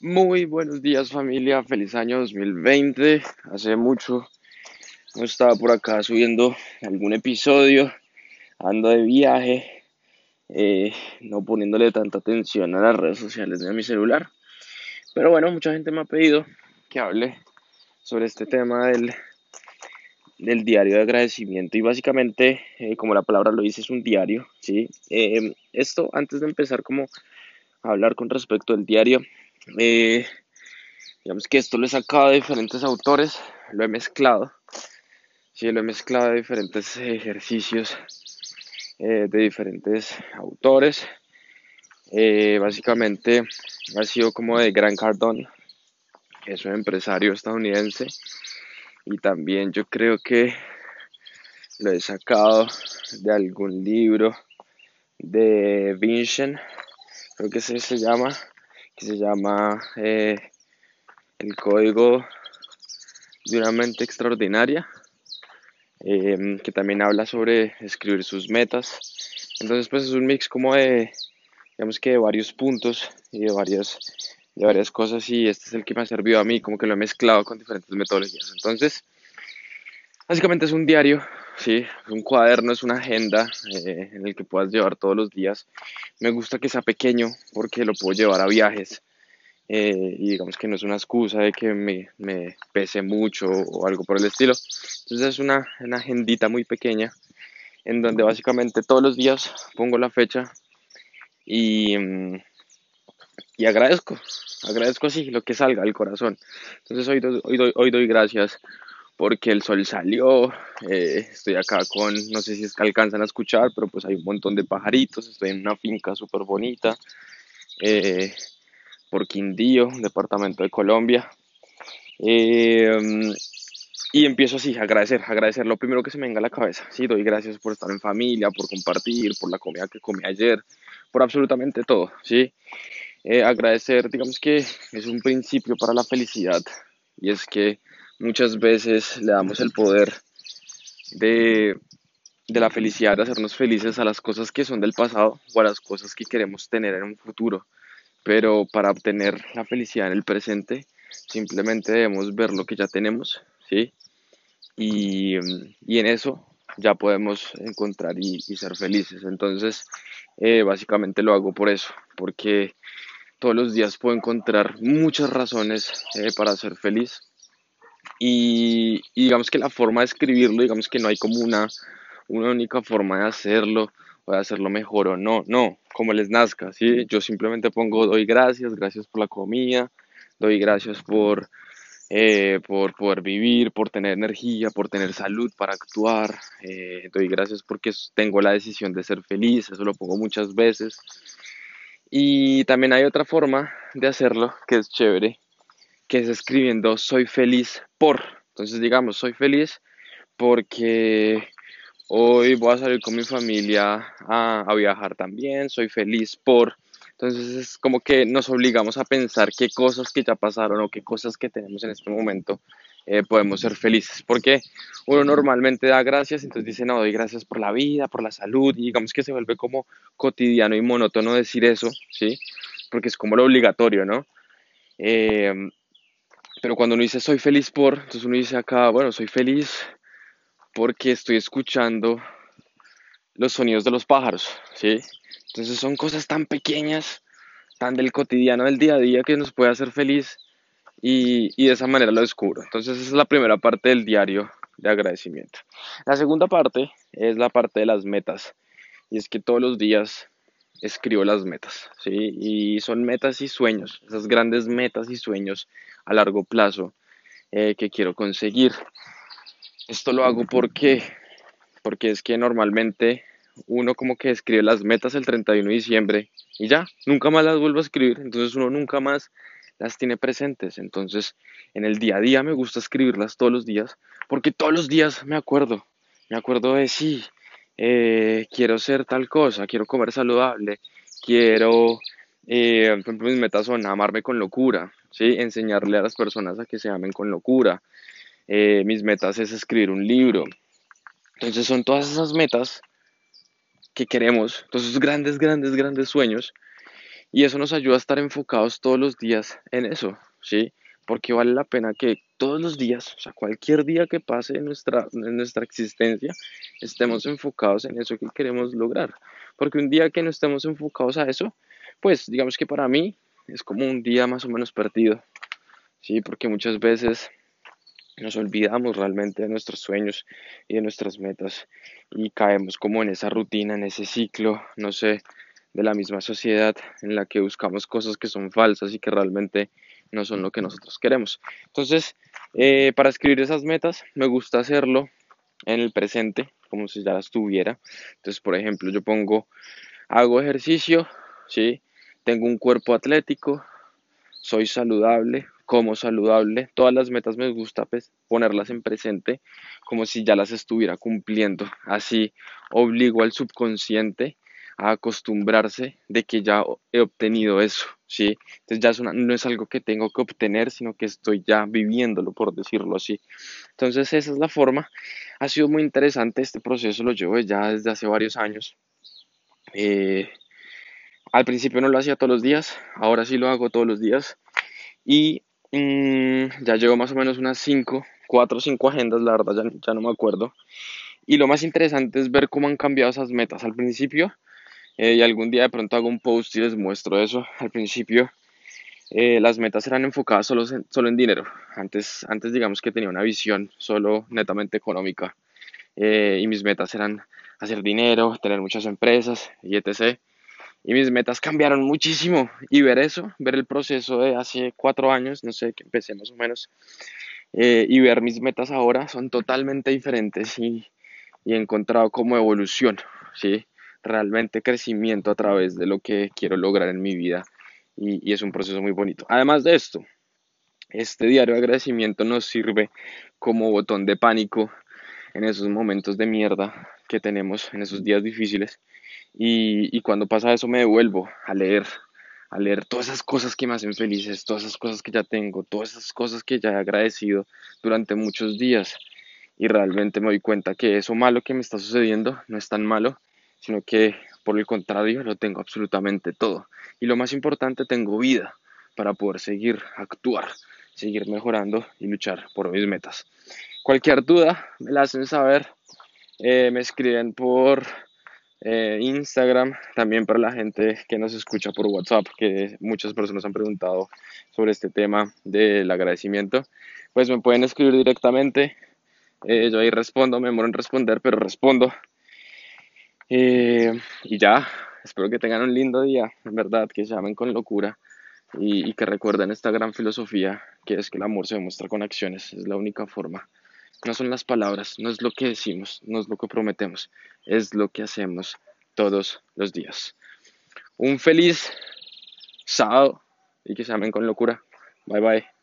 Muy buenos días familia, feliz año 2020. Hace mucho no estaba por acá subiendo algún episodio, ando de viaje, eh, no poniéndole tanta atención a las redes sociales ni a mi celular. Pero bueno, mucha gente me ha pedido que hable sobre este tema del, del diario de agradecimiento y básicamente, eh, como la palabra lo dice, es un diario, ¿sí? Eh, esto, antes de empezar como a hablar con respecto al diario, eh, digamos que esto lo he sacado de diferentes autores, lo he mezclado, sí, lo he mezclado de diferentes ejercicios eh, de diferentes autores. Eh, básicamente ha sido como de Grant Cardone, que es un empresario estadounidense, y también yo creo que lo he sacado de algún libro de Vincent, creo que ese se llama, que se llama eh, El Código de una Mente Extraordinaria, eh, que también habla sobre escribir sus metas. Entonces, pues es un mix como de, digamos que de varios puntos y de varias, de varias cosas y este es el que me ha servido a mí, como que lo he mezclado con diferentes metodologías. Entonces, básicamente es un diario, sí, es un cuaderno, es una agenda eh, en el que puedas llevar todos los días. Me gusta que sea pequeño porque lo puedo llevar a viajes. eh, y digamos que no es una excusa de que me, me pese mucho o algo por el estilo. Entonces es una, una agendita muy pequeña en donde básicamente todos los días pongo la fecha y, mm, y agradezco, agradezco así lo que salga del corazón. Entonces hoy, hoy, hoy doy gracias porque el sol salió, eh, estoy acá con, no sé si es que alcanzan a escuchar, pero pues hay un montón de pajaritos, estoy en una finca súper bonita eh, por Quindío, departamento de Colombia. Eh, y empiezo así, agradecer, agradecer lo primero que se me venga a la cabeza. Sí, doy gracias por estar en familia, por compartir, por la comida que comí ayer, por absolutamente todo, ¿sí? Agradecer, digamos que es un principio para la felicidad y es que muchas veces le damos el poder de, de la felicidad, de hacernos felices a las cosas que son del pasado o a las cosas que queremos tener en un futuro. Pero para obtener la felicidad en el presente, simplemente debemos ver lo que ya tenemos, ¿sí? Y, y en eso ya podemos encontrar y, y ser felices. Entonces, eh, básicamente lo hago por eso, porque todos los días puedo encontrar muchas razones eh, para ser feliz y, digamos que la forma de escribirlo, digamos que no hay como una, una única forma de hacerlo o de hacerlo mejor o no, no, como les nazca, ¿sí? Yo simplemente pongo, doy gracias, gracias por la comida, doy gracias por, eh, por poder vivir, por tener energía, por tener salud para actuar, eh, doy gracias porque tengo la decisión de ser feliz, eso lo pongo muchas veces. Y también hay otra forma de hacerlo que es chévere, que es escribiendo soy feliz por. Entonces digamos, soy feliz porque hoy voy a salir con mi familia a, a viajar también, soy feliz por. Entonces es como que nos obligamos a pensar qué cosas que ya pasaron o qué cosas que tenemos en este momento eh, podemos ser felices. Porque uno normalmente da gracias, entonces dice, no, doy gracias por la vida, por la salud, y digamos que se vuelve como cotidiano y monótono decir eso, ¿sí? Porque es como lo obligatorio, ¿no? Eh, pero cuando uno dice soy feliz por, entonces uno dice acá, bueno, soy feliz porque estoy escuchando los sonidos de los pájaros, ¿sí? Entonces son cosas tan pequeñas, tan del cotidiano del día a día que nos puede hacer feliz y, y de esa manera lo descubro. Entonces esa es la primera parte del diario de agradecimiento. La segunda parte es la parte de las metas y es que todos los días escribo las metas, ¿sí? Y son metas y sueños, esas grandes metas y sueños a largo plazo eh, que quiero conseguir. Esto lo hago porque, porque es que normalmente uno como que escribe las metas el 31 de diciembre y ya, nunca más las vuelvo a escribir, entonces uno nunca más las tiene presentes. Entonces, en el día a día me gusta escribirlas todos los días, porque todos los días me acuerdo, me acuerdo de sí, eh, quiero ser tal cosa, quiero comer saludable, quiero, eh, por ejemplo, mis metas son amarme con locura, ¿sí? Enseñarle a las personas a que se amen con locura. Eh, mis metas es escribir un libro. Entonces son todas esas metas que queremos, todos esos grandes, grandes, grandes sueños Y eso nos ayuda a estar enfocados todos los días en eso, ¿sí? Porque vale la pena que todos los días, o sea, cualquier día que pase en nuestra, nuestra existencia, estemos enfocados en eso que queremos lograr. Porque un día que no estemos enfocados a eso, pues digamos que para mí es como un día más o menos perdido, ¿sí? Porque muchas veces nos olvidamos realmente de nuestros sueños y de nuestras metas y caemos como en esa rutina, en ese ciclo, no sé, de la misma sociedad en la que buscamos cosas que son falsas y que realmente no son lo que nosotros queremos. Entonces, eh, para escribir esas metas, me gusta hacerlo en el presente, como si ya las tuviera. Entonces, por ejemplo, yo pongo, hago ejercicio, ¿sí? Tengo un cuerpo atlético, soy saludable, como saludable. Todas las metas me gusta pues, ponerlas en presente como si ya las estuviera cumpliendo. Así obligo al subconsciente a acostumbrarse de que ya he obtenido eso, ¿sí? Entonces ya es no es algo que tengo que obtener, sino que estoy ya viviéndolo, por decirlo así. Entonces esa es la forma. Ha sido muy interesante este proceso, lo llevo ya desde hace varios años. Eh, al principio no lo hacía todos los días, ahora sí lo hago todos los días. Y mm, ya llevo más o menos unas 5, 4 o 5 agendas, la verdad ya no me acuerdo. Y lo más interesante es ver cómo han cambiado esas metas. Al principio eh, y algún día de pronto hago un post y les muestro eso. Al principio eh, las metas eran enfocadas solo solo en dinero. Antes, antes digamos que tenía una visión solo netamente económica. Eh, y mis metas eran hacer dinero, tener muchas empresas y etc. Y mis metas cambiaron muchísimo. Y ver eso, ver el proceso de hace cuatro años, no sé, que empecé más o menos, y ver mis metas ahora son totalmente diferentes y, y he encontrado como evolución, ¿sí? Realmente crecimiento a través de lo que quiero lograr en mi vida y, es un proceso muy bonito. Además de esto, este diario de agradecimiento nos sirve como botón de pánico en esos momentos de mierda que tenemos, en esos días difíciles. Y, y, cuando pasa eso me devuelvo a leer, a leer todas esas cosas que me hacen felices, todas esas cosas que ya tengo, todas esas cosas que ya he agradecido durante muchos días. Y realmente me doy cuenta que eso malo que me está sucediendo no es tan malo sino que por el contrario lo tengo absolutamente todo. Y lo más importante, tengo vida para poder seguir actuar, seguir mejorando y luchar por mis metas. Cualquier duda me la hacen saber, eh, me escriben por eh, Instagram, también para la gente que nos escucha por WhatsApp, que muchas personas han preguntado sobre este tema del agradecimiento, pues me pueden escribir directamente, eh, yo ahí respondo, me demoro en responder, pero respondo eh, y ya, espero que tengan un lindo día, en verdad, que se amen con locura y, y, que recuerden esta gran filosofía que es que el amor se demuestra con acciones, es la única forma. No son las palabras, no es lo que decimos, no es lo que prometemos, es lo que hacemos todos los días. Un feliz sábado y que se amen con locura. Bye bye.